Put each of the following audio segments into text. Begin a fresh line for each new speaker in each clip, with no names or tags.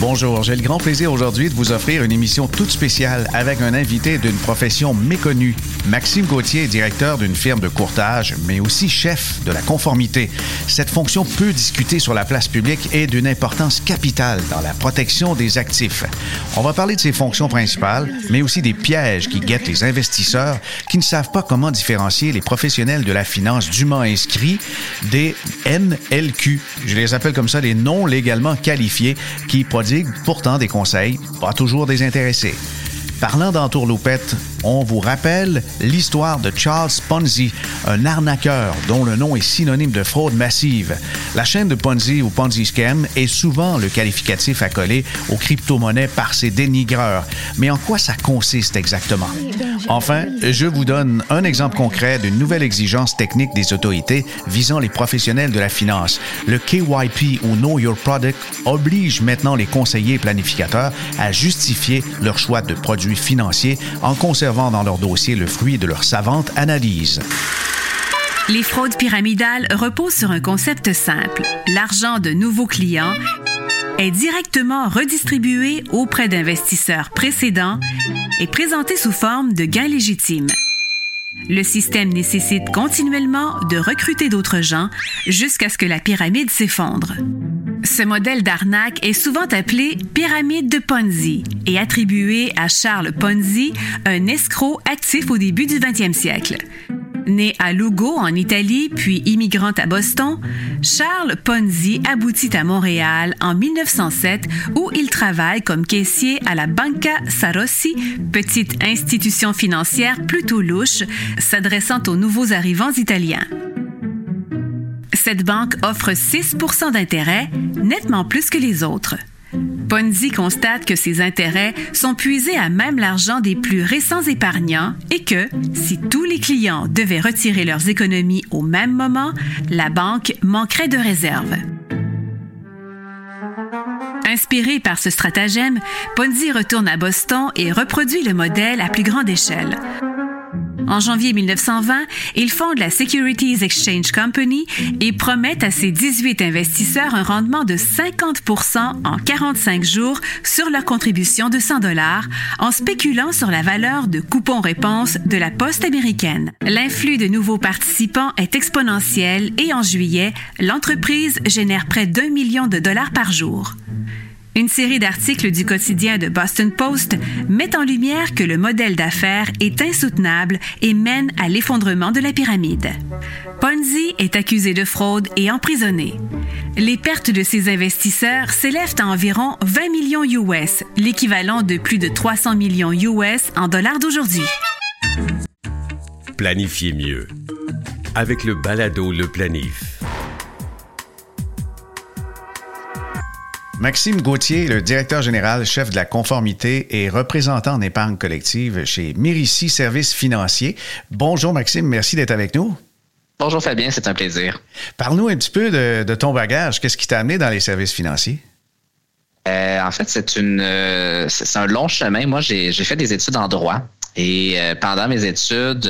Bonjour, j'ai le grand plaisir aujourd'hui de vous offrir une émission toute spéciale avec un invité d'une profession méconnue. Maxime Gauthier est directeur d'une firme de courtage, mais aussi chef de la conformité. Cette fonction peut discuter sur la place publique et d'une importance capitale dans la protection des actifs. On va parler de ses fonctions principales, mais aussi des pièges qui guettent les investisseurs qui ne savent pas comment différencier les professionnels de la finance dûment inscrits des NLQ. Je les appelle comme ça les non légalement qualifiés qui produisent pourtant des conseils, pas toujours désintéressés. Parlant d'entourloupette, on vous rappelle l'histoire de Charles Ponzi, un arnaqueur dont le nom est synonyme de fraude massive. La chaîne de Ponzi ou Ponzi Scam est souvent le qualificatif accolé aux crypto-monnaies par ses dénigreurs. Mais en quoi ça consiste exactement? Enfin, je vous donne un exemple concret d'une nouvelle exigence technique des autorités visant les professionnels de la finance. Le KYP ou Know Your Product oblige maintenant les conseillers planificateurs à justifier leur choix de produits financiers en conservant dans leur dossier le fruit de leur savante analyse.
Les fraudes pyramidales reposent sur un concept simple. L'argent de nouveaux clients est directement redistribué auprès d'investisseurs précédents et présenté sous forme de gains légitimes. Le système nécessite continuellement de recruter d'autres gens jusqu'à ce que la pyramide s'effondre. Ce modèle d'arnaque est souvent appelé pyramide de Ponzi et attribué à Charles Ponzi, un escroc actif au début du 20e siècle. Né à Lugo, en Italie, puis immigrant à Boston, Charles Ponzi aboutit à Montréal en 1907 où il travaille comme caissier à la Banca Sarossi, petite institution financière plutôt louche s'adressant aux nouveaux arrivants italiens. Cette banque offre 6 d'intérêt, nettement plus que les autres. Ponzi constate que ses intérêts sont puisés à même l'argent des plus récents épargnants et que, si tous les clients devaient retirer leurs économies au même moment, la banque manquerait de réserves. Inspiré par ce stratagème, Ponzi retourne à Boston et reproduit le modèle à plus grande échelle. En janvier 1920, il fonde la Securities Exchange Company et promet à ses 18 investisseurs un rendement de 50% en 45 jours sur leur contribution de 100 dollars en spéculant sur la valeur de coupons-réponses de la poste américaine. L'influx de nouveaux participants est exponentiel et en juillet, l'entreprise génère près d'un million de dollars par jour. Une série d'articles du quotidien de Boston Post met en lumière que le modèle d'affaires est insoutenable et mène à l'effondrement de la pyramide. Ponzi est accusé de fraude et emprisonné. Les pertes de ses investisseurs s'élèvent à environ 20 millions US, l'équivalent de plus de 300 millions US en dollars d'aujourd'hui.
Planifiez mieux avec le balado Le Planif.
Maxime Gauthier, le directeur général, chef de la conformité et représentant en épargne collective chez Mirici Services Financiers. Bonjour Maxime, merci d'être avec nous.
Bonjour Fabien, c'est un plaisir.
Parle-nous un petit peu de, ton bagage. Qu'est-ce qui t'a amené dans les services financiers?
Euh, en fait, c'est une euh, c'est un long chemin. Moi, j'ai fait des études en droit. Et euh, pendant mes études,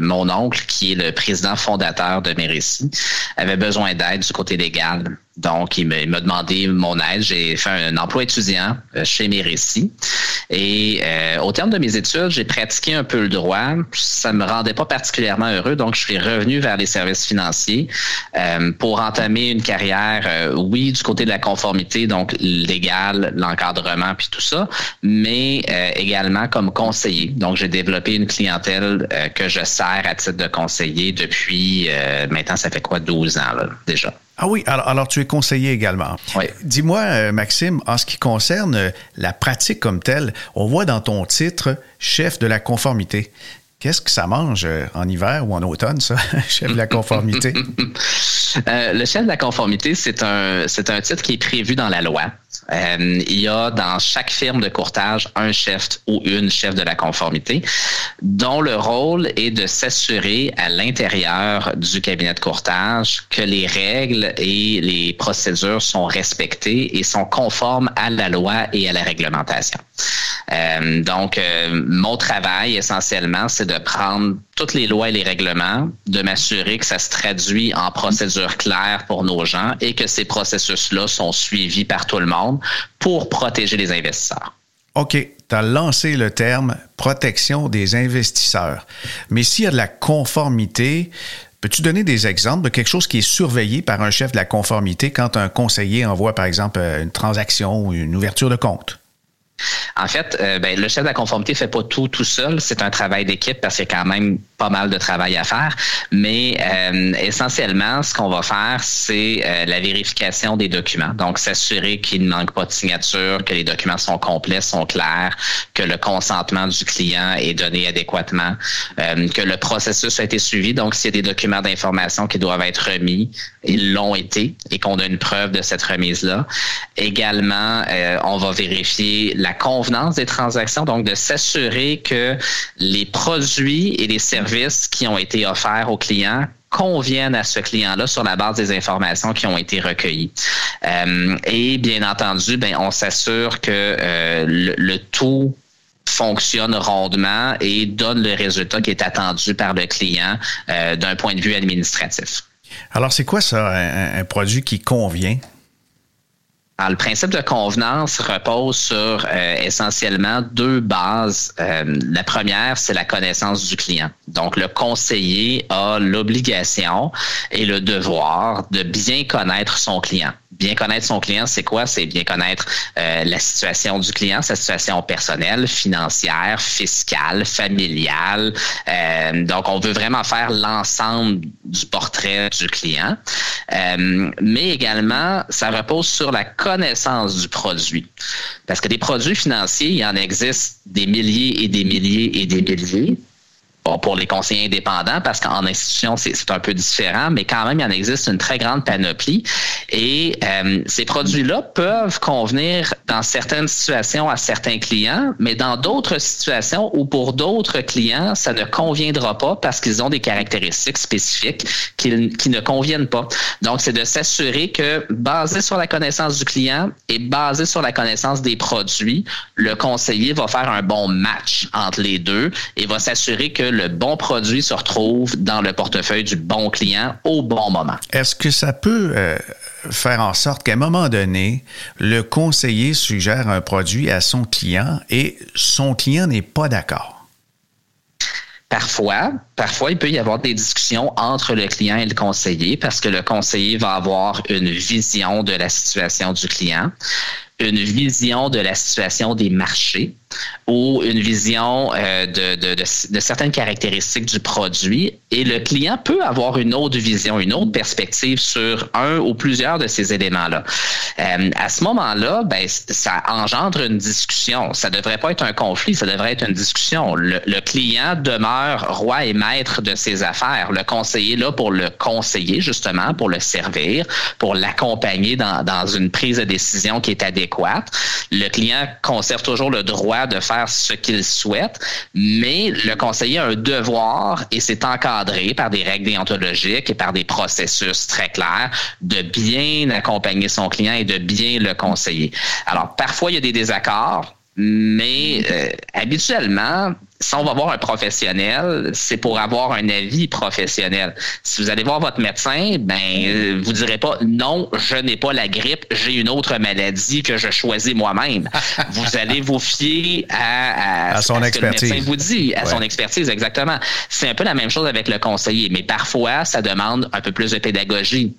mon oncle, qui est le président fondateur de Mérissi, avait besoin d'aide du côté légal. Donc, il m'a demandé mon aide. J'ai fait un emploi étudiant euh, chez Mérissi. Et euh, au terme de mes études, j'ai pratiqué un peu le droit. Ça me rendait pas particulièrement heureux, donc je suis revenu vers les services financiers euh, pour entamer une carrière, oui, du côté de la conformité, donc légal, l'encadrement, puis tout ça, mais également comme conseiller. Donc, j'ai développé une clientèle que je sers à titre de conseiller depuis maintenant, ça fait quoi, 12 ans là, déjà.
Ah oui, alors, tu es conseiller également.
Oui.
Dis-moi, euh, Maxime, en ce qui concerne euh, la pratique comme telle, on voit dans ton titre chef de la conformité. Qu'est-ce que ça mange euh, en hiver ou en automne, ça, chef de la conformité?
le chef de la conformité, c'est un, c'est un titre qui est prévu dans la loi. Euh, il y a dans chaque firme de courtage un chef ou une chef de la conformité dont le rôle est de s'assurer à l'intérieur du cabinet de courtage que les règles et les procédures sont respectées et sont conformes à la loi et à la réglementation. Euh, donc, euh, mon travail essentiellement, c'est de prendre toutes les lois et les règlements, de m'assurer que ça se traduit en procédures claires pour nos gens et que ces processus-là sont suivis par tout le monde pour protéger les investisseurs.
OK, tu as lancé le terme protection des investisseurs. Mais s'il y a de la conformité, Peux-tu donner des exemples de quelque chose qui est surveillé par un chef de la conformité quand un conseiller envoie, par exemple, une transaction ou une ouverture de compte?
En fait, euh, ben, le chef de la conformité fait pas tout tout seul. C'est un travail d'équipe parce qu'il y a quand même pas mal de travail à faire. Mais euh, essentiellement, ce qu'on va faire, c'est euh, la vérification des documents. Donc, s'assurer qu'il ne manque pas de signature, que les documents sont complets, sont clairs, que le consentement du client est donné adéquatement, que le processus a été suivi. Donc, s'il y a des documents d'information qui doivent être remis, ils l'ont été et qu'on a une preuve de cette remise-là. Également, on va vérifier la convenance des transactions, donc de s'assurer que les produits et les services qui ont été offerts aux clients conviennent à ce client-là sur la base des informations qui ont été recueillies. Euh, et bien entendu, ben, on s'assure que euh, le, tout fonctionne rondement et donne le résultat qui est attendu par le client euh, d'un point de vue administratif.
Alors, c'est quoi ça, un produit qui convient?
Alors, le principe de convenance repose sur euh, essentiellement deux bases. Euh, la première, c'est la connaissance du client. Donc, le conseiller a l'obligation et le devoir de bien connaître son client bien connaître son client, c'est quoi? C'est bien connaître euh, la situation du client, sa situation personnelle, financière, fiscale, familiale. Euh, donc, on veut vraiment faire l'ensemble du portrait du client. Euh, mais également, ça repose sur la connaissance du produit. Parce que des produits financiers, il en existe des milliers et des milliers et des milliers pour les conseillers indépendants, parce qu'en institution, c'est un peu différent, mais quand même, il en existe une très grande panoplie. Et euh, ces produits-là peuvent convenir dans certaines situations à certains clients, mais dans d'autres situations ou pour d'autres clients, ça ne conviendra pas parce qu'ils ont des caractéristiques spécifiques qui, qui ne conviennent pas. Donc, c'est de s'assurer que, basé sur la connaissance du client et basé sur la connaissance des produits, le conseiller va faire un bon match entre les deux et va s'assurer que le bon produit se retrouve dans le portefeuille du bon client au bon moment.
Est-ce que ça peut euh, faire en sorte qu'à un moment donné, le conseiller suggère un produit à son client et son client n'est pas d'accord?
Parfois, parfois, il peut y avoir des discussions entre le client et le conseiller parce que le conseiller va avoir une vision de la situation du client, une vision de la situation des marchés ou une vision euh, de, certaines caractéristiques du produit et le client peut avoir une autre vision, une autre perspective sur un ou plusieurs de ces éléments-là. Euh, à ce moment-là, ben, ça engendre une discussion. Ça devrait pas être un conflit, ça devrait être une discussion. Le, client demeure roi et maître de ses affaires. Le conseiller là pour le conseiller justement, pour le servir, pour l'accompagner dans une prise de décision qui est adéquate. Le client conserve toujours le droit de faire ce qu'il souhaite, mais le conseiller a un devoir, et c'est encadré par des règles déontologiques et par des processus très clairs, de bien accompagner son client et de bien le conseiller. Alors, parfois, il y a des désaccords, mais euh, habituellement, si on va voir un professionnel, c'est pour avoir un avis professionnel. Si vous allez voir votre médecin, ben euh, vous direz pas non, je n'ai pas la grippe, j'ai une autre maladie que je choisis moi-même. vous allez vous fier à,
à, son expertise.
Ce que le médecin vous dit, à son expertise exactement. C'est un peu la même chose avec le conseiller, mais parfois ça demande un peu plus de pédagogie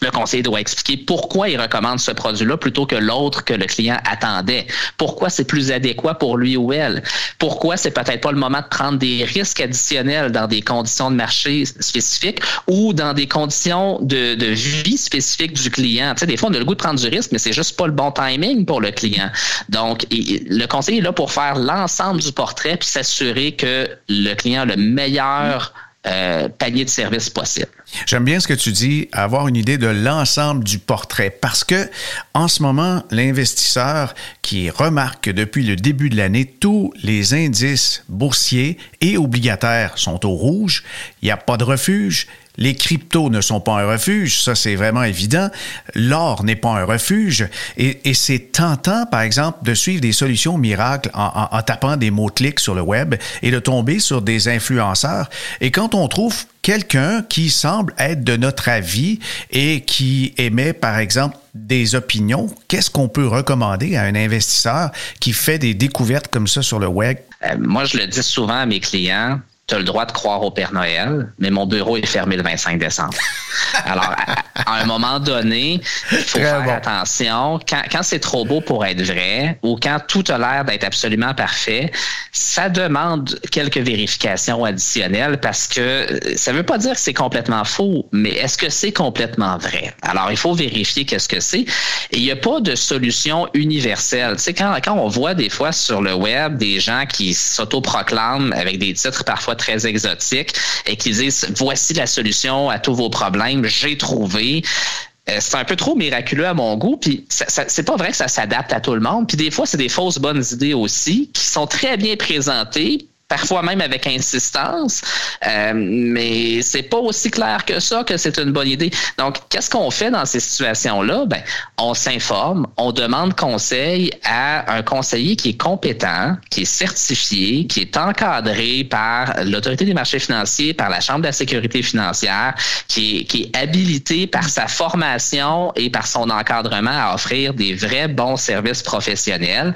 le conseiller doit expliquer pourquoi il recommande ce produit-là plutôt que l'autre que le client attendait. Pourquoi c'est plus adéquat pour lui ou elle? Pourquoi c'est peut-être pas le moment de prendre des risques additionnels dans des conditions de marché spécifiques ou dans des conditions de, vie spécifiques du client? Tu sais, des fois, on a le goût de prendre du risque, mais c'est juste pas le bon timing pour le client. Donc, le conseiller est là pour faire l'ensemble du portrait puis s'assurer que le client a le meilleur euh, panier de services possible.
J'aime bien ce que tu dis, avoir une idée de l'ensemble du portrait, parce que en ce moment, l'investisseur qui remarque que depuis le début de l'année, tous les indices boursiers et obligataires sont au rouge, il n'y a pas de refuge, Les cryptos ne sont pas un refuge, ça c'est vraiment évident. L'or n'est pas un refuge. Et, c'est tentant, par exemple, de suivre des solutions miracles en, tapant des mots-clics sur le web et de tomber sur des influenceurs. Et quand on trouve quelqu'un qui semble être de notre avis et qui émet, par exemple, des opinions, qu'est-ce qu'on peut recommander à un investisseur qui fait des découvertes comme ça sur le web?
Euh, moi, je le dis souvent à mes clients, tu as le droit de croire au Père Noël, mais mon bureau est fermé le 25 décembre. Alors, à, un moment donné, il faut faire attention. Quand, quand c'est trop beau pour être vrai ou quand tout a l'air d'être absolument parfait, ça demande quelques vérifications additionnelles parce que ça ne veut pas dire que c'est complètement faux, mais est-ce que c'est complètement vrai? Alors, il faut vérifier qu'est-ce que c'est. Et il n'y a pas de solution universelle. Tu sais, quand, quand on voit des fois sur le web des gens qui s'autoproclament avec des titres parfois très exotiques et qui disent voici la solution à tous vos problèmes, j'ai trouvé euh, c'est un peu trop miraculeux à mon goût. Puis c'est pas vrai que ça s'adapte à tout le monde. Puis des fois, c'est des fausses bonnes idées aussi qui sont très bien présentées parfois même avec insistance, euh, mais c'est pas aussi clair que ça que c'est une bonne idée. Donc, qu'est-ce qu'on fait dans ces situations-là? Ben, on s'informe, on demande conseil à un conseiller qui est compétent, qui est certifié, qui est encadré par l'autorité des marchés financiers, par la Chambre de la sécurité financière, qui est, qui est habilité par sa formation et par son encadrement à offrir des vrais bons services professionnels.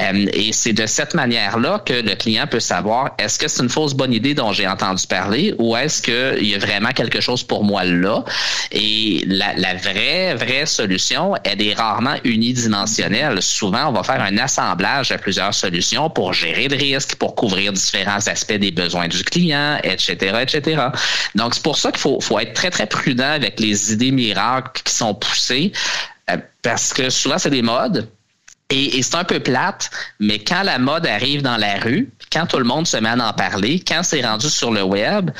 Euh, et c'est de cette manière-là que le client peut savoir est-ce que c'est une fausse bonne idée dont j'ai entendu parler ou est-ce qu'il y a vraiment quelque chose pour moi là? Et la, vraie, vraie solution, elle est rarement unidimensionnelle. Souvent, on va faire un assemblage de plusieurs solutions pour gérer le risque, pour couvrir différents aspects des besoins du client, etc., etc. Donc, c'est pour ça qu'il faut, faut être très, très prudent avec les idées miracles qui sont poussées euh, parce que souvent, c'est des modes. Et, c'est un peu plate, mais quand la mode arrive dans la rue, quand tout le monde se met à en parler, quand c'est rendu sur le web,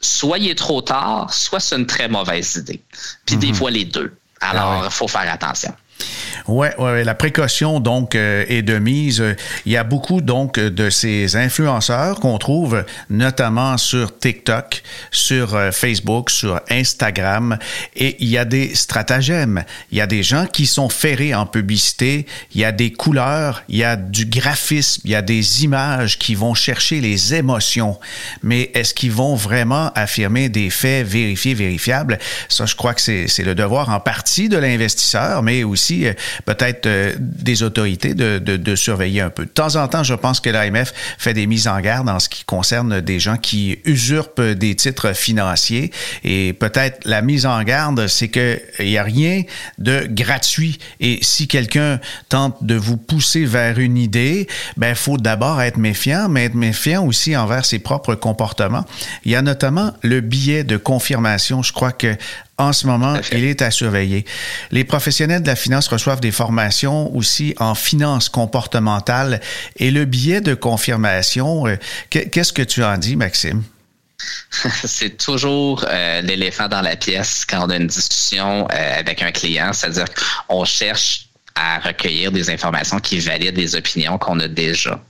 soit il est trop tard, soit c'est une très mauvaise idée. Puis des mhm. fois les deux. Alors, il faut faire attention.
Ouais, ouais, la précaution donc euh, est de mise. Il y a beaucoup donc de ces influenceurs qu'on trouve notamment sur TikTok, sur euh, Facebook, sur Instagram et il y a des stratagèmes. Il y a des gens qui sont ferrés en publicité, il y a des couleurs, il y a du graphisme, il y a des images qui vont chercher les émotions. Mais est-ce qu'ils vont vraiment affirmer des faits vérifiés, vérifiables? Ça je crois que c'est le devoir en partie de l'investisseur mais aussi euh, peut-être euh, des autorités de, surveiller un peu. De temps en temps, je pense que l'AMF fait des mises en garde en ce qui concerne des gens qui usurpent des titres financiers. Et peut-être la mise en garde, c'est qu'il n'y a rien de gratuit. Et si quelqu'un tente de vous pousser vers une idée, ben, il faut d'abord être méfiant, mais être méfiant aussi envers ses propres comportements. Il y a notamment le billet de confirmation. Je crois que en ce moment, il est à surveiller. Les professionnels de la finance reçoivent des formations aussi en finance comportementale et le biais de confirmation, euh, qu'est-ce que tu en dis, Maxime?
C'est toujours euh, l'éléphant dans la pièce quand on a une discussion euh, avec un client, c'est-à-dire qu'on cherche à recueillir des informations qui valident les opinions qu'on a déjà.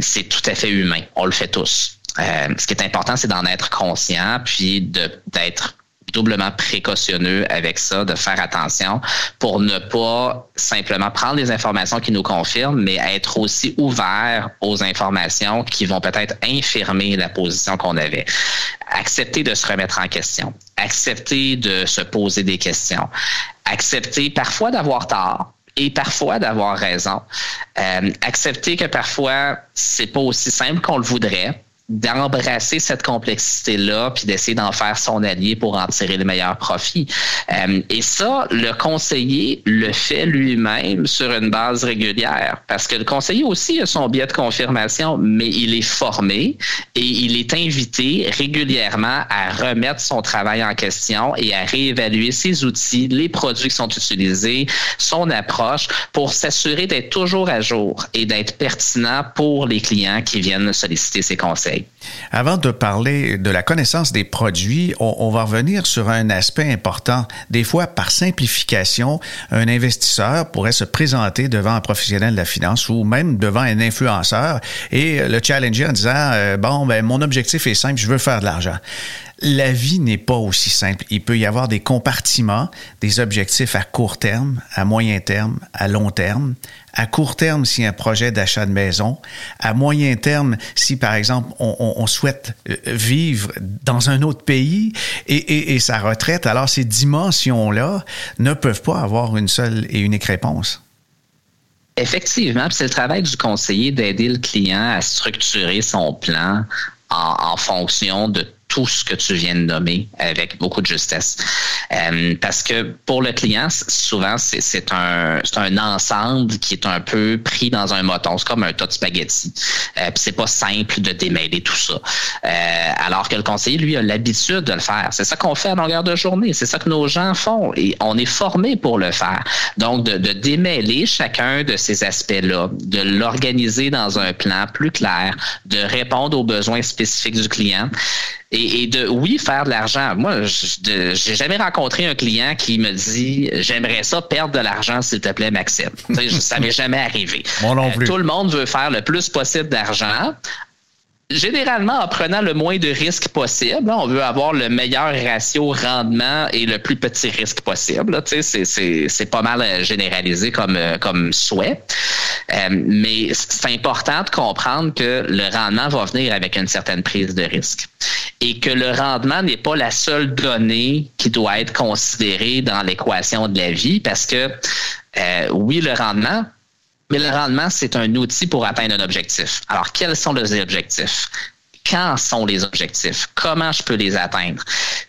c'est tout à fait humain, on le fait tous. ce qui est important, c'est d'en être conscient, puis d'être doublement précautionneux avec ça, de faire attention pour ne pas simplement prendre les informations qui nous confirment, mais être aussi ouvert aux informations qui vont peut-être infirmer la position qu'on avait. Accepter de se remettre en question, accepter de se poser des questions, accepter parfois d'avoir tort, et parfois d'avoir raison. Euh, accepter que parfois c'est pas aussi simple qu'on le voudrait, d'embrasser cette complexité-là, puis d'essayer d'en faire son allié pour en tirer le meilleur profit. Euh, et ça, le conseiller le fait lui-même sur une base régulière, parce que le conseiller aussi a son biais de confirmation, mais il est formé et il est invité régulièrement à remettre son travail en question et à réévaluer ses outils, les produits qui sont utilisés, son approche, pour s'assurer d'être toujours à jour et d'être pertinent pour les clients qui viennent solliciter ses conseils.
I Avant de parler de la connaissance des produits, on, va revenir sur un aspect important. Des fois, par simplification, un investisseur pourrait se présenter devant un professionnel de la finance ou même devant un influenceur et le challenger en disant, euh, bon, ben, mon objectif est simple, je veux faire de l'argent. la vie n'est pas aussi simple. Il peut y avoir des compartiments, des objectifs à court terme, à moyen terme, à long terme. À court terme, si un projet d'achat de maison. À moyen terme, si par exemple on, souhaite euh, vivre dans un autre pays et, et sa retraite. Alors ces dimensions-là ne peuvent pas avoir une seule et unique réponse.
Effectivement, c'est le travail du conseiller d'aider le client à structurer son plan en, en fonction de tout ce que tu viens de nommer avec beaucoup de justesse. Euh, parce que pour le client, souvent, c'est un, un ensemble qui est un peu pris dans un moton. C'est comme un tas de spaghettis. Euh, c'est pas simple de démêler tout ça. Euh, alors que le conseiller, lui, a l'habitude de le faire. C'est ça qu'on fait à longueur de journée. C'est ça que nos gens font. Et on est formé pour le faire. Donc, de, de démêler chacun de ces aspects-là, de l'organiser dans un plan plus clair, de répondre aux besoins spécifiques du client et, de oui faire de l'argent. Moi, j'ai jamais rencontré un client qui me dit j'aimerais ça perdre de l'argent s'il te plaît Maxime. ça m'est jamais arrivé.
non plus.
tout le monde veut faire le plus possible d'argent généralement en prenant le moins de risques possible. On veut avoir le meilleur ratio rendement et le plus petit risque possible. C'est pas mal euh, généralisé comme, euh, comme souhait. Euh, mais c'est important de comprendre que le rendement va venir avec une certaine prise de risque et que le rendement n'est pas la seule donnée qui doit être considérée dans l'équation de la vie parce que oui, le rendement, mais le rendement, c'est un outil pour atteindre un objectif. Alors, quels sont les objectifs? Quand sont les objectifs? Comment je peux les atteindre?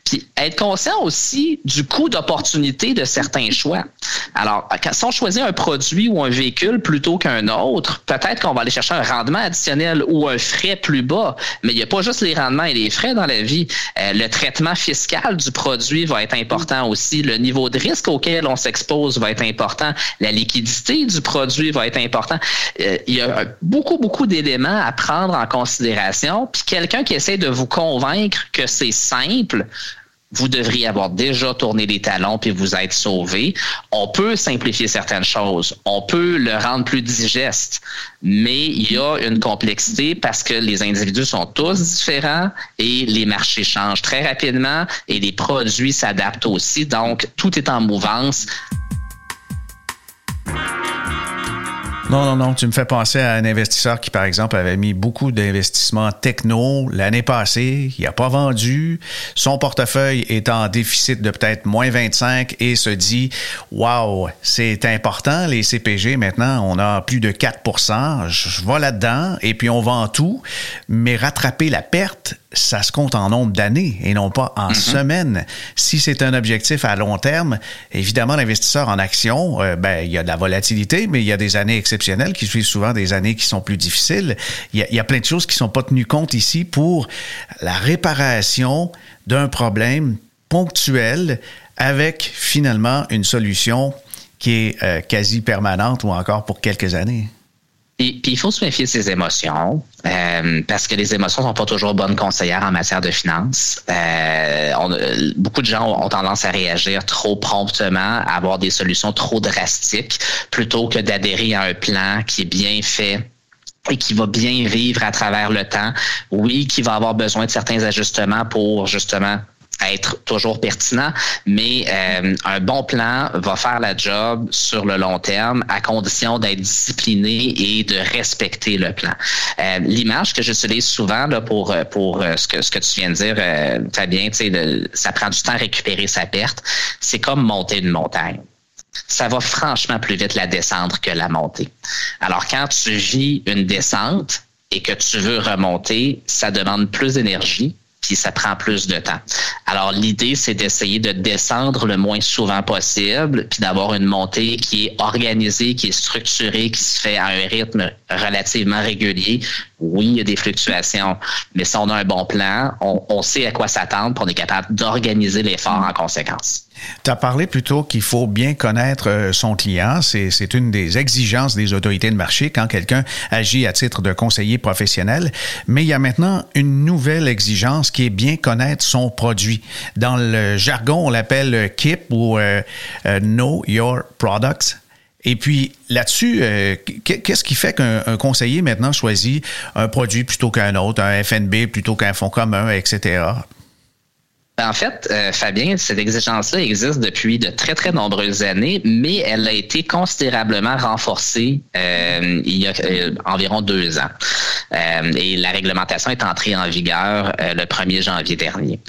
Puis être conscient aussi du coût d'opportunité de certains choix. Alors, si on choisit un produit ou un véhicule plutôt qu'un autre, peut-être qu'on va aller chercher un rendement additionnel ou un frais plus bas. Mais il n'y a pas juste les rendements et les frais dans la vie. Euh, le traitement fiscal du produit va être important aussi. Le niveau de risque auquel on s'expose va être important. La liquidité du produit va être important. Euh, il y a beaucoup, beaucoup d'éléments à prendre en considération. Quelqu'un qui essaie de vous convaincre que c'est simple, vous devriez avoir déjà tourné les talons puis vous être sauvé. On peut simplifier certaines choses. On peut le rendre plus digeste. Mais il y a une complexité parce que les individus sont tous différents et les marchés changent très rapidement et les produits s'adaptent aussi. Donc, tout est en mouvance.
Non, non, non. Tu me fais penser à un investisseur qui, par exemple, avait mis beaucoup d'investissements techno l'année passée. Il n'a pas vendu. Son portefeuille est en déficit de peut-être moins 25 et se dit, wow, c'est important, les CPG. Maintenant, on a plus de 4% Je vais là-dedans et puis on vend tout. Mais rattraper la perte, ça se compte en nombre d'années et non pas en mhm. semaines. Si c'est un objectif à long terme, évidemment, l'investisseur en action, euh, ben, il y a de la volatilité, mais il y a des années exceptionnelles qui suivent souvent des années qui sont plus difficiles. Il y a, il y a plein de choses qui sont pas tenues compte ici pour la réparation d'un problème ponctuel avec finalement une solution qui est euh, quasi permanente ou encore pour quelques années.
Puis, il faut se méfier de ses émotions euh, parce que les émotions sont pas toujours bonnes conseillères en matière de finances. Euh, on, beaucoup de gens ont tendance à réagir trop promptement, à avoir des solutions trop drastiques, plutôt que d'adhérer à un plan qui est bien fait et qui va bien vivre à travers le temps. Oui, qui va avoir besoin de certains ajustements pour justement être toujours pertinent, mais euh, un bon plan va faire la job sur le long terme à condition d'être discipliné et de respecter le plan. Euh, l'image que j'utilise souvent là, pour pour euh, ce que ce que tu viens de dire, euh, Fabien, sais, ça prend du temps à récupérer sa perte. C'est comme monter une montagne ça va franchement plus vite la descendre que la montée. Alors, quand tu vis une descente et que tu veux remonter, ça demande plus d'énergie, puis ça prend plus de temps. Alors l'idée, c'est d'essayer de descendre le moins souvent possible, puis d'avoir une montée qui est organisée, qui est structurée, qui se fait à un rythme relativement régulier. Oui, il y a des fluctuations, mais si on a un bon plan, on, sait à quoi s'attendre, puis on est capable d'organiser l'effort en conséquence.
Tu as parlé plutôt qu'il faut bien connaître euh, son client. C'est une des exigences des autorités de marché quand quelqu'un agit à titre de conseiller professionnel. Mais il y a maintenant une nouvelle exigence qui est bien connaître son produit. Dans le jargon, on l'appelle KIP ou euh, euh, Know Your Products. Et puis là-dessus, qu'est-ce qui fait qu'un conseiller maintenant choisit un produit plutôt qu'un autre, un FNB plutôt qu'un fonds commun, etc.?
En fait, euh, Fabien, cette exigence-là existe depuis de très, très nombreuses années, mais elle a été considérablement renforcée euh, il y a euh, environ deux ans. et la réglementation est entrée en vigueur le 1er janvier dernier.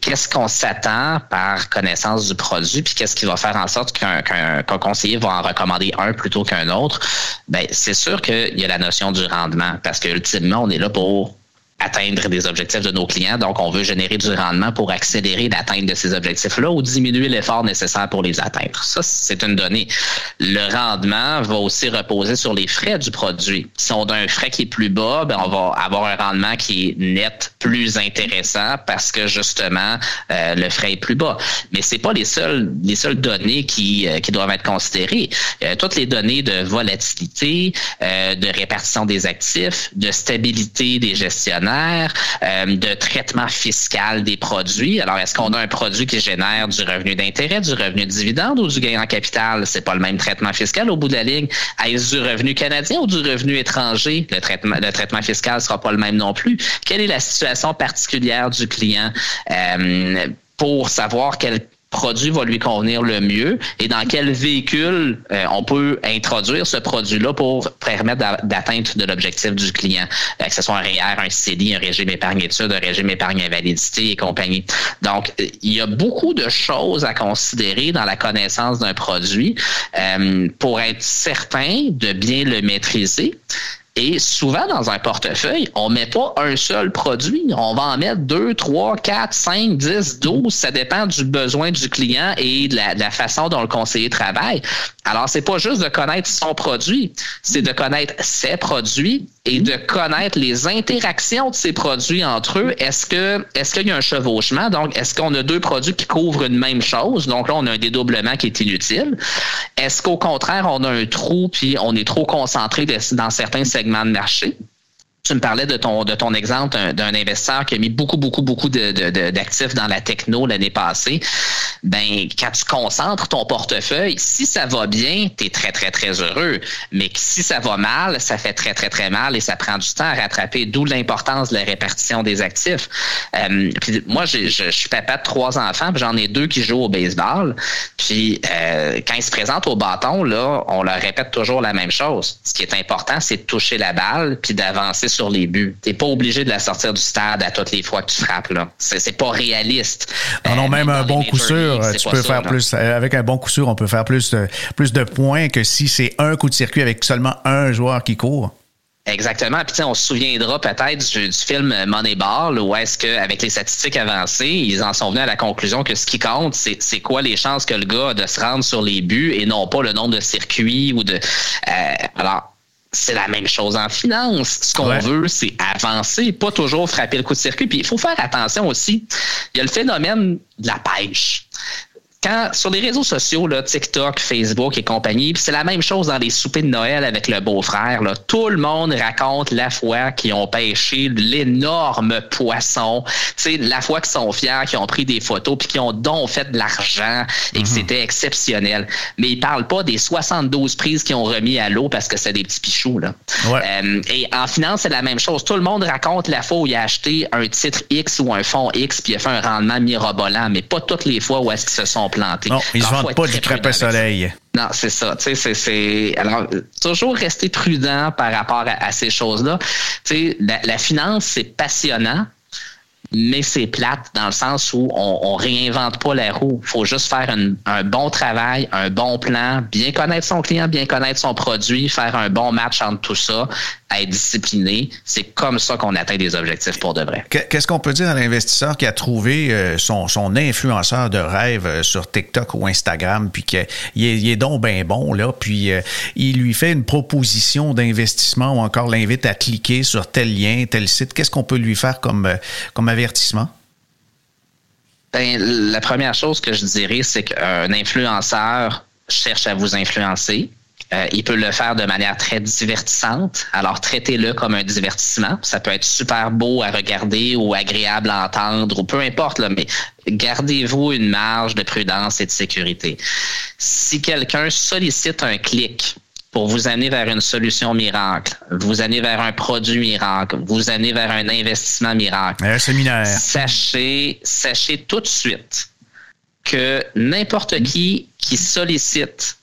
qu'est-ce qu'on s'attend par connaissance du produit, puis qu'est-ce qui va faire en sorte qu'un conseiller va en recommander un plutôt qu'un autre? Ben, c'est sûr qu'il y a la notion du rendement, parce que ultimement, on est là pour atteindre des objectifs de nos clients. Donc, on veut générer du rendement pour accélérer l'atteinte de ces objectifs-là ou diminuer l'effort nécessaire pour les atteindre. Ça, c'est une donnée. Le rendement va aussi reposer sur les frais du produit. Si on a un frais qui est plus bas, ben on va avoir un rendement qui est net plus intéressant parce que justement euh, le frais est plus bas. Mais c'est pas les seules les seules données qui, euh, doivent être considérées. Euh, toutes les données de volatilité, de répartition des actifs, de stabilité des gestionnaires euh, de traitement fiscal des produits. Alors, est-ce qu'on a un produit qui génère du revenu d'intérêt, du revenu de dividende ou du gain en capital? C'est pas le même traitement fiscal au bout de la ligne. Est-ce du revenu canadien ou du revenu étranger? Le traitement, le traitement fiscal sera pas le même non plus. Quelle est la situation particulière du client? Euh, pour savoir quel produit va lui convenir le mieux et dans quel véhicule euh, on peut introduire ce produit-là pour permettre d'atteindre de l'objectif du client, euh, que ce soit un REER, un CELI, un régime épargne études, un régime épargne invalidité et compagnie. Donc, il y a beaucoup de choses à considérer dans la connaissance d'un produit euh, pour être certain de bien le maîtriser. Et souvent, dans un portefeuille, on met pas un seul produit. On va en mettre deux, trois, quatre, cinq, dix, douze. Ça dépend du besoin du client et de la, de la façon dont le conseiller travaille. Alors, c'est pas juste de connaître son produit, c'est de connaître ses produits et de connaître les interactions de ces produits entre eux. Est-ce que est-ce qu'il y a un chevauchement? Donc, est-ce qu'on a deux produits qui couvrent une même chose? Donc là, on a un dédoublement qui est inutile. Est-ce qu'au contraire, on a un trou puis on est trop concentré dans certains segments de marché? Tu me parlais de ton de ton exemple d'un investisseur qui a mis beaucoup beaucoup beaucoup d'actifs dans la techno l'année passée. Ben quand tu concentres ton portefeuille, si ça va bien, tu es très très très heureux, mais si ça va mal, ça fait très très très mal et ça prend du temps à rattraper, d'où l'importance de la répartition des actifs. Euh, moi je, je, suis papa de trois enfants, j'en ai deux qui jouent au baseball. Puis euh, quand ils se présentent au bâton là, on leur répète toujours la même chose. Ce qui est important, c'est de toucher la balle puis d'avancer sur les buts. T'es pas obligé de la sortir du stade à toutes les fois que tu frappes. Là. C'est, pas réaliste.
Non, non, euh, même un bon coup sûr, tu peux faire plus. Euh, avec un bon coup sûr, on peut faire plus de, plus de points que si c'est un coup de circuit avec seulement un joueur qui court.
Exactement. Puis on se souviendra peut-être du, film Moneyball où est-ce qu'avec les statistiques avancées, ils en sont venus à la conclusion que ce qui compte, c'est, c'est quoi les chances que le gars a de se rendre sur les buts et non pas le nombre de circuits ou de. Euh, alors, c'est la même chose en finance. Ce qu'on veut, c'est avancer, pas toujours frapper le coup de circuit. Puis il faut faire attention aussi. Il y a le phénomène de la pêche quand sur les réseaux sociaux, là, TikTok, Facebook et compagnie, c'est la même chose dans les soupers de Noël avec le beau-frère. Tout le monde raconte la fois qu'ils ont pêché l'énorme poisson, sais, la fois qu'ils sont fiers, qu'ils ont pris des photos, puis qu'ils ont donc fait de l'argent et que mhm. c'était exceptionnel. Mais ils parlent pas des 72 prises qu'ils ont remis à l'eau parce que c'est des petits pichous. Là. Euh, et en finance, c'est la même chose. Tout le monde raconte la fois où il a acheté un titre X ou un fonds X, puis il a fait un rendement mirobolant, mais pas toutes les fois où est-ce qu'ils se sont
non, ils ne vendent pas du crêpe soleil.
Non, c'est ça. Tu sais, c'est, alors toujours rester prudent par rapport à, ces choses-là. Tu sais, la finance c'est passionnant, mais c'est plate dans le sens où on, on réinvente pas la roue. Il faut juste faire un bon travail, un bon plan, bien connaître son client, bien connaître son produit, faire un bon match entre tout ça, être discipliné. C'est comme ça qu'on atteint des objectifs pour de vrai.
Qu'est-ce qu'on peut dire à l'investisseur qui a trouvé euh, son, son influenceur de rêve euh, sur TikTok ou Instagram, puis qu'il est, il est donc bien bon, là, puis euh, il lui fait une proposition d'investissement ou encore l'invite à cliquer sur tel lien, tel site? Qu'est-ce qu'on peut lui faire comme, comme avertissement?
Ben, la première chose que je dirais, c'est qu'un influenceur cherche à vous influencer. Euh, il peut le faire de manière très divertissante. Alors, traitez-le comme un divertissement. Ça peut être super beau à regarder ou agréable à entendre ou peu importe, là, mais gardez-vous une marge de prudence et de sécurité. Si quelqu'un sollicite un clic pour vous amener vers une solution miracle, vous amener vers un produit miracle, vous amener vers un investissement miracle.
Un séminaire.
Sachez, sachez tout de suite que n'importe qui qui sollicite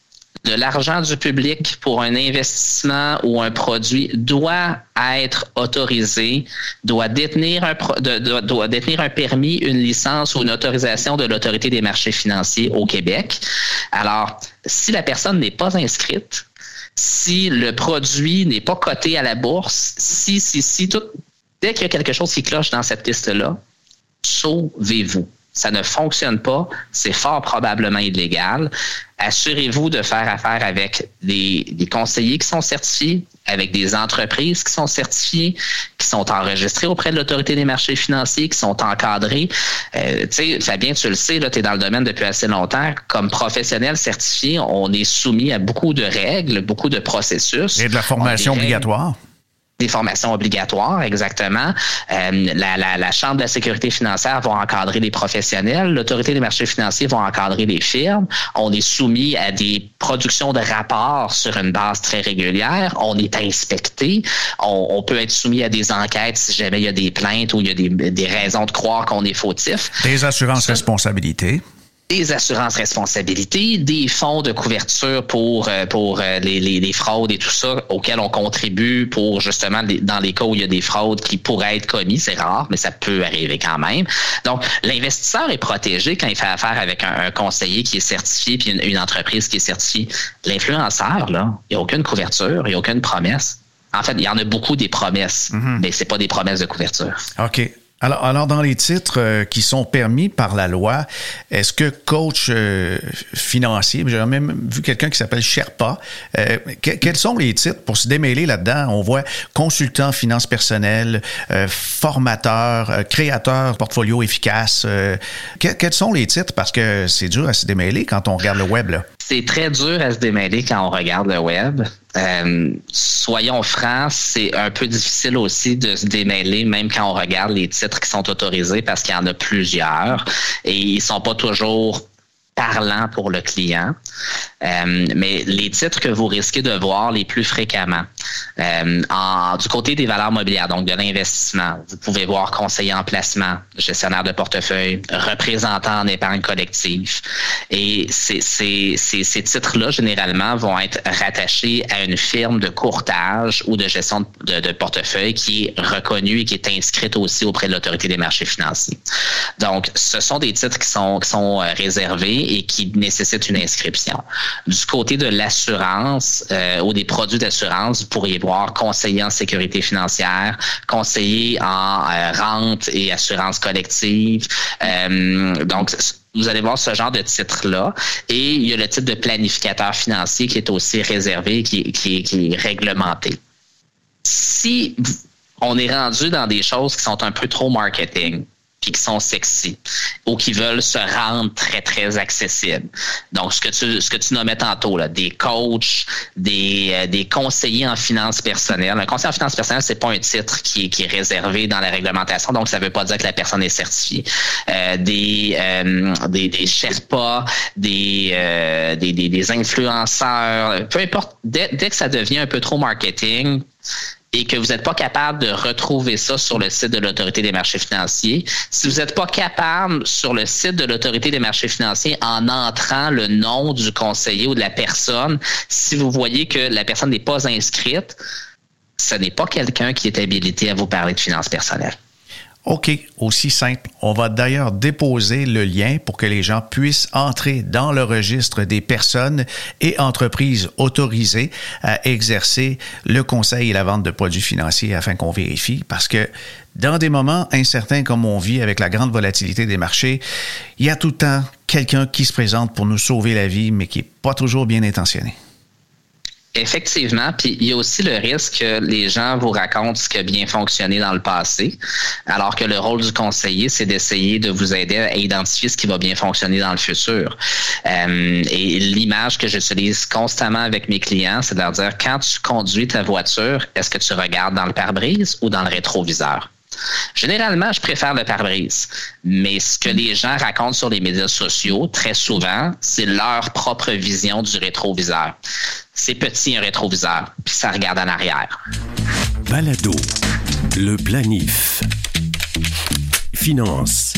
de l'argent du public pour un investissement ou un produit doit être autorisé, doit détenir un, doit détenir un permis, une licence ou une autorisation de l'autorité des marchés financiers au Québec. Alors, si la personne n'est pas inscrite, si le produit n'est pas coté à la bourse, si, si, si, tout, dès qu'il y a quelque chose qui cloche dans cette liste-là, sauvez-vous ça ne fonctionne pas, c'est fort probablement illégal. Assurez-vous de faire affaire avec des, conseillers qui sont certifiés, avec des entreprises qui sont certifiées, qui sont enregistrées auprès de l'autorité des marchés financiers, qui sont encadrées. Euh, tu sais, Fabien, tu le sais, tu es dans le domaine depuis assez longtemps. Comme professionnel certifié, on est soumis à beaucoup de règles, beaucoup de processus.
Et de la formation obligatoire
des formations obligatoires, exactement. Euh, la, la, la, Chambre de la sécurité financière va encadrer les professionnels. L'autorité des marchés financiers va encadrer les firmes. On est soumis à des productions de rapports sur une base très régulière. On est inspecté. On, on peut être soumis à des enquêtes si jamais il y a des plaintes ou il y a des, des raisons de croire qu'on est fautif.
Des assurances responsabilités
des assurances responsabilités, des fonds de couverture pour euh, pour euh, les, les, les, fraudes et tout ça auxquels on contribue pour justement dans les cas où il y a des fraudes qui pourraient être commises, c'est rare, mais ça peut arriver quand même. Donc l'investisseur est protégé quand il fait affaire avec un, conseiller qui est certifié puis une, entreprise qui est certifiée. L'influenceur là, il n'y a aucune couverture, il n'y a aucune promesse. En fait, il y en a beaucoup des promesses, mm-hmm. mais c'est pas des promesses de couverture.
OK. Alors, alors, dans les titres euh, qui sont permis par la loi, est-ce que coach euh, financier, j'ai même vu quelqu'un qui s'appelle Sherpa, euh, quels sont les titres pour se démêler là-dedans? On voit consultant finance personnelle, formateur, créateur portfolio efficace. quels sont les titres? Parce que c'est dur à se démêler quand on regarde le web. Là.
C'est très dur à se démêler quand on regarde le web. Euh, soyons francs, c'est un peu difficile aussi de se démêler, même quand on regarde les titres qui sont autorisés, parce qu'il y en a plusieurs et ils sont pas toujours parlants pour le client. Euh, mais les titres que vous risquez de voir les plus fréquemment, euh, du côté des valeurs mobilières, donc de l'investissement, vous pouvez voir conseiller en placement, gestionnaire de portefeuille, représentant en épargne collective. Et ces, titres-là, généralement, vont être rattachés à une firme de courtage ou de gestion de, portefeuille qui est reconnue et qui est inscrite aussi auprès de l'autorité des marchés financiers. Donc, ce sont des titres qui sont, qui sont euh, réservés et qui nécessitent une inscription. Du côté de l'assurance euh, ou des produits d'assurance, vous pourriez voir conseiller en sécurité financière, conseiller en euh, rente et assurance collective. Euh, donc, vous allez voir ce genre de titre-là. Et il y a le titre de planificateur financier qui est aussi réservé, qui, qui, qui est réglementé. Si on est rendu dans des choses qui sont un peu trop marketing, qui sont sexy ou qui veulent se rendre très très accessibles. Donc ce que tu ce que tu nommais tantôt là, des coachs, des euh, des conseillers en finances personnelles. Un conseiller en finances personnelles, c'est pas un titre qui est qui est réservé dans la réglementation, donc ça veut pas dire que la personne est certifiée. Euh, des, euh, des des Sherpas, des, euh, des, des des influenceurs, peu importe dès, dès que ça devient un peu trop marketing, et que vous n'êtes pas capable de retrouver ça sur le site de l'autorité des marchés financiers, si vous n'êtes pas capable sur le site de l'autorité des marchés financiers en entrant le nom du conseiller ou de la personne, si vous voyez que la personne n'est pas inscrite, ce n'est pas quelqu'un qui est habilité à vous parler de finances personnelles.
OK, aussi simple. On va d'ailleurs déposer le lien pour que les gens puissent entrer dans le registre des personnes et entreprises autorisées à exercer le conseil et la vente de produits financiers afin qu'on vérifie parce que dans des moments incertains comme on vit avec la grande volatilité des marchés, il y a tout le temps quelqu'un qui se présente pour nous sauver la vie mais qui n'est pas toujours bien intentionné.
Effectivement, puis il y a aussi le risque que les gens vous racontent ce qui a bien fonctionné dans le passé, alors que le rôle du conseiller, c'est d'essayer de vous aider à identifier ce qui va bien fonctionner dans le futur. Euh, et l'image que j'utilise constamment avec mes clients, c'est de leur dire, quand tu conduis ta voiture, est-ce que tu regardes dans le pare-brise ou dans le rétroviseur? Généralement, je préfère le pare-brise. Mais ce que les gens racontent sur les médias sociaux, très souvent, c'est leur propre vision du rétroviseur. C'est petit un rétroviseur, puis ça regarde en arrière.
Balado, le planif. Finance.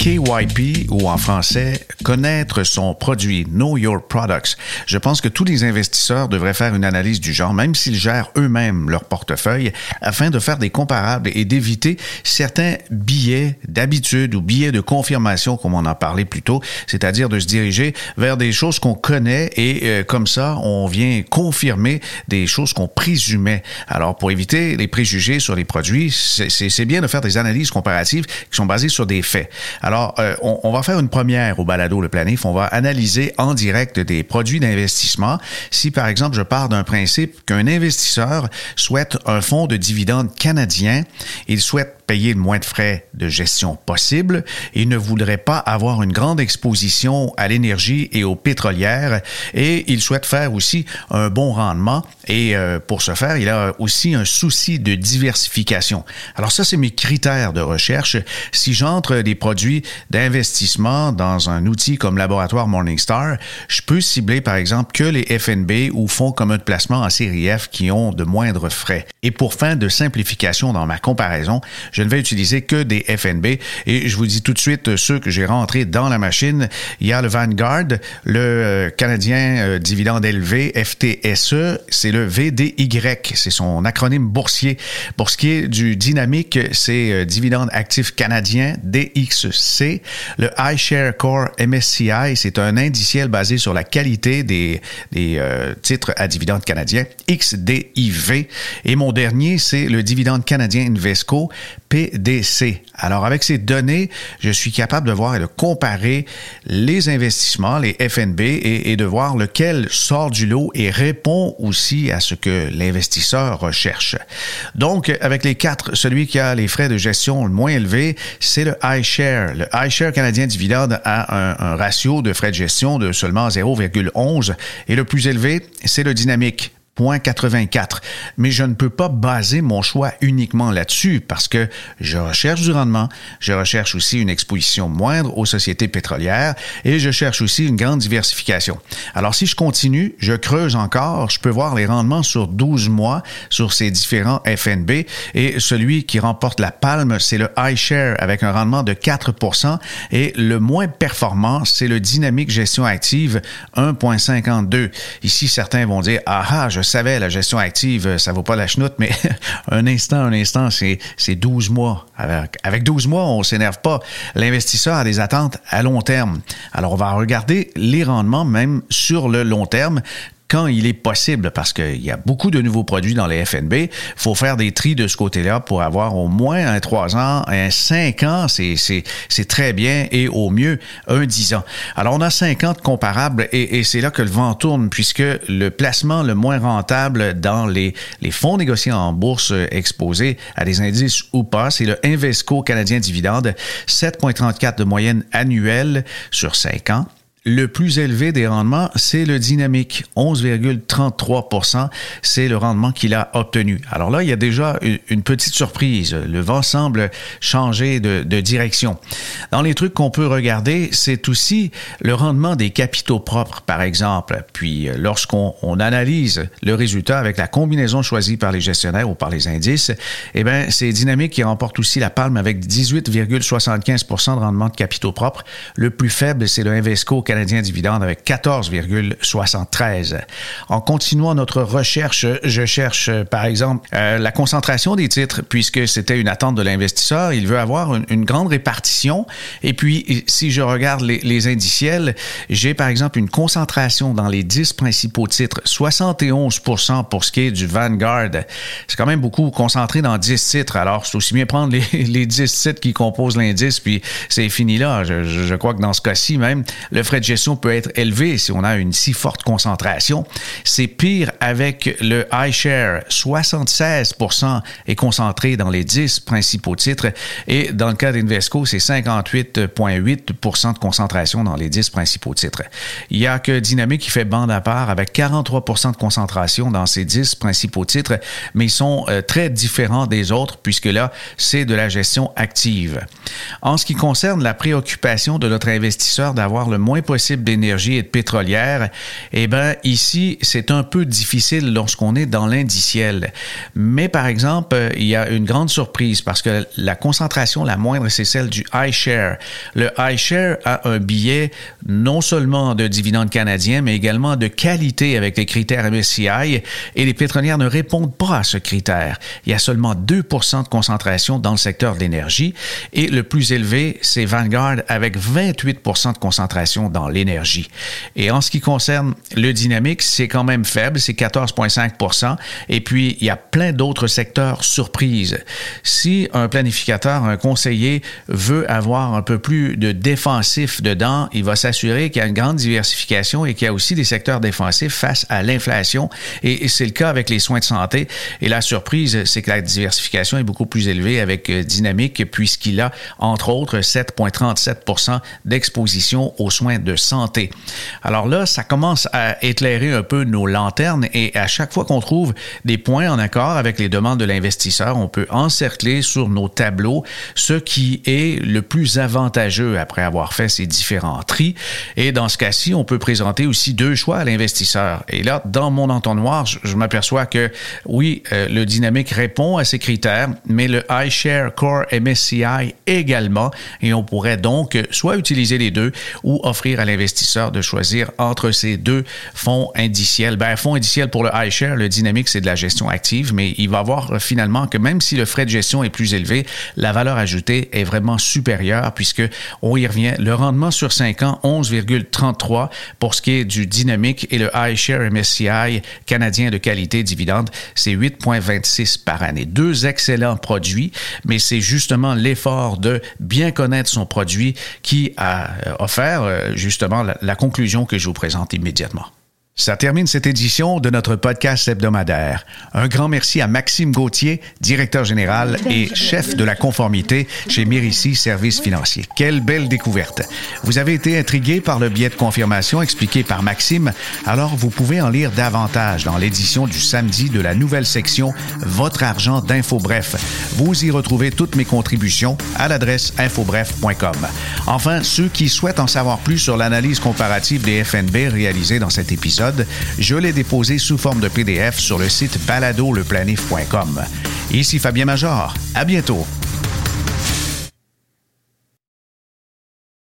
KYP ou en français connaître son produit, know your products. Je pense que tous les investisseurs devraient faire une analyse du genre, même s'ils gèrent eux-mêmes leur portefeuille, afin de faire des comparables et d'éviter certains billets d'habitude ou billets de confirmation, comme on en parlait plus tôt, c'est-à-dire de se diriger vers des choses qu'on connaît et euh, comme ça, on vient confirmer des choses qu'on présumait. Alors, pour éviter les préjugés sur les produits, c'est bien de faire des analyses comparatives qui sont basées sur des faits. Euh, on, on, va faire une première au balado Le Planif. On va analyser en direct des produits d'investissement. Si, par exemple, je pars d'un principe qu'un investisseur souhaite un fonds de dividendes canadien, il souhaite payer le moins de frais de gestion possible et ne voudrait pas avoir une grande exposition à l'énergie et aux pétrolières et il souhaite faire aussi un bon rendement et euh, pour ce faire, il a aussi un souci de diversification. Alors ça, c'est mes critères de recherche. Si j'entre des produits d'investissement dans un outil comme Laboratoire Morningstar, je peux cibler par exemple que les FNB ou fonds communs de placement en série F qui ont de moindres frais. Et pour fin de simplification dans ma comparaison, je ne vais utiliser que des FNB. Et je vous dis tout de suite ceux que j'ai rentrés dans la machine. Il y a le Vanguard, le euh, Canadien euh, dividende élevé, FTSE, c'est le VDY, c'est son acronyme boursier. Pour ce qui est du dynamique, c'est euh, dividende actif canadien, DXC. Le iShare Core MSCI, c'est un indiciel basé sur la qualité des, des titres à dividende canadien, XDIV. Et mon dernier, c'est le dividende canadien Invesco, PDC. Alors, avec ces données, je suis capable de voir et de comparer les investissements, les FNB, et, de voir lequel sort du lot et répond aussi à ce que l'investisseur recherche. Donc, avec les quatre, celui qui a les frais de gestion le moins élevés, c'est le iShare. Le iShare canadien dividende a un, un ratio de frais de gestion de seulement 0,11 et le plus élevé, c'est le dynamique 84. Mais je ne peux pas baser mon choix uniquement là-dessus parce que je recherche du rendement, je recherche aussi une exposition moindre aux sociétés pétrolières et je cherche aussi une grande diversification. Alors si je continue, je creuse encore, je peux voir les rendements sur 12 mois sur ces différents FNB et celui qui remporte la palme, c'est le iShare avec un rendement de 4% et le moins performant, c'est le dynamique gestion active 1.52. Ici, certains vont dire, ah, ah je savais, la gestion active, euh, ça vaut pas la chenoute, mais un instant, un instant, c'est 12 mois. Avec, avec 12 mois, on s'énerve pas. L'investisseur a des attentes à long terme. Alors, on va regarder les rendements même sur le long terme quand il est possible, parce qu'il y a beaucoup de nouveaux produits dans les FNB, il faut faire des tris de ce côté-là pour avoir au moins un 3 ans, un 5 ans, c'est très bien, et au mieux un 10 ans. Alors on a 50 comparables et, c'est là que le vent tourne, puisque le placement le moins rentable dans les, les fonds négociés en bourse exposés à des indices ou pas, c'est le Invesco canadien dividende, 7,34 de moyenne annuelle sur 5 ans. Le plus élevé des rendements, c'est le dynamique, 11,33% c'est le rendement qu'il a obtenu. Alors là, il y a déjà une petite surprise. Le vent semble changer de, direction. Dans les trucs qu'on peut regarder, c'est aussi le rendement des capitaux propres, par exemple. Puis, lorsqu'on analyse le résultat avec la combinaison choisie par les gestionnaires ou par les indices, eh bien, c'est Dynamique qui remporte aussi la palme avec 18,75% de rendement de capitaux propres. Le plus faible, c'est le Invesco canadien dividende avec 14,73. En continuant notre recherche, je cherche par exemple euh, la concentration des titres puisque c'était une attente de l'investisseur. Il veut avoir une, grande répartition. Et puis, si je regarde les, indiciels, j'ai par exemple une concentration dans les 10 principaux titres, 71% pour ce qui est du Vanguard. C'est quand même beaucoup concentré dans 10 titres. Alors, c'est aussi bien prendre les, les 10 titres qui composent l'indice, puis c'est fini là. Je, je, crois que dans ce cas-ci même, le frais gestion peut être élevé si on a une si forte concentration. C'est pire avec le iShare. 76% est concentré dans les 10 principaux titres et dans le cas d'Invesco, c'est 58,8% de concentration dans les 10 principaux titres. Il y a que Dynamique qui fait bande à part avec 43% de concentration dans ces 10 principaux titres, mais ils sont euh, très différents des autres puisque là, c'est de la gestion active. En ce qui concerne la préoccupation de notre investisseur d'avoir le moins possible d'énergie et de pétrolière, eh bien, ici, c'est un peu difficile lorsqu'on est dans l'indiciel. Mais par exemple, il y a une grande surprise parce que la concentration la moindre, c'est celle du iShare. Le iShare a un billet non seulement de dividendes canadiens, mais également de qualité avec les critères MSCI et les pétrolières ne répondent pas à ce critère. Il y a seulement 2% de concentration dans le secteur de l'énergie et le plus élevé, c'est Vanguard avec 28% de concentration dans l'énergie. Et en ce qui concerne le dynamique, c'est quand même faible, c'est 14,5% et puis il y a plein d'autres secteurs surprises. Si un planificateur, un conseiller veut avoir un peu plus de défensif dedans, il va s'assurer qu'il y a une grande diversification et qu'il y a aussi des secteurs défensifs face à l'inflation. Et c'est le cas avec les soins de santé. Et la surprise, c'est que la diversification est beaucoup plus élevée avec euh, Dynamique puisqu'il a, entre autres, 7,37% d'exposition aux soins de santé. Alors là, ça commence à éclairer un peu nos lanternes et à chaque fois qu'on trouve des points en accord avec les demandes de l'investisseur, on peut encercler sur nos tableaux ce qui est le plus avantageux après avoir fait ces différents tris. Et dans ce cas-ci, on peut présenter aussi deux choix à l'investisseur. Et là, dans mon entonnoir, je, m'aperçois que oui, euh, le dynamique répond à ces critères, mais le iShare Core MSCI également. Et on pourrait donc soit utiliser les deux ou offrir à l'investisseur de choisir entre ces deux fonds indiciels. Ben, fonds indiciel pour le iShare, le dynamique, c'est de la gestion active, mais il va voir finalement que même si le frais de gestion est plus élevé, la valeur ajoutée est vraiment supérieure puisque on y revient. Le rendement sur 5 ans, 11,33 pour ce qui est du dynamique et le iShare MSCI canadien de qualité dividende, c'est 8,26 par année. Deux excellents produits, mais c'est justement l'effort de bien connaître son produit qui a euh, offert euh, justement la conclusion que je vous présente immédiatement. Ça termine cette édition de notre podcast hebdomadaire. Un grand merci à Maxime Gauthier, directeur général et chef de la conformité chez Mérici Services Financiers. Quelle belle découverte. Vous avez été intrigué par le biais de confirmation expliqué par Maxime, alors vous pouvez en lire davantage dans l'édition du samedi de la nouvelle section Votre argent d'InfoBref. Vous y retrouvez toutes mes contributions à l'adresse infobref.com. Enfin, ceux qui souhaitent en savoir plus sur l'analyse comparative des FNB réalisée dans cet je l'ai déposé sous forme de PDF sur le site baladoleplanif.com. Ici Fabien Major. À bientôt.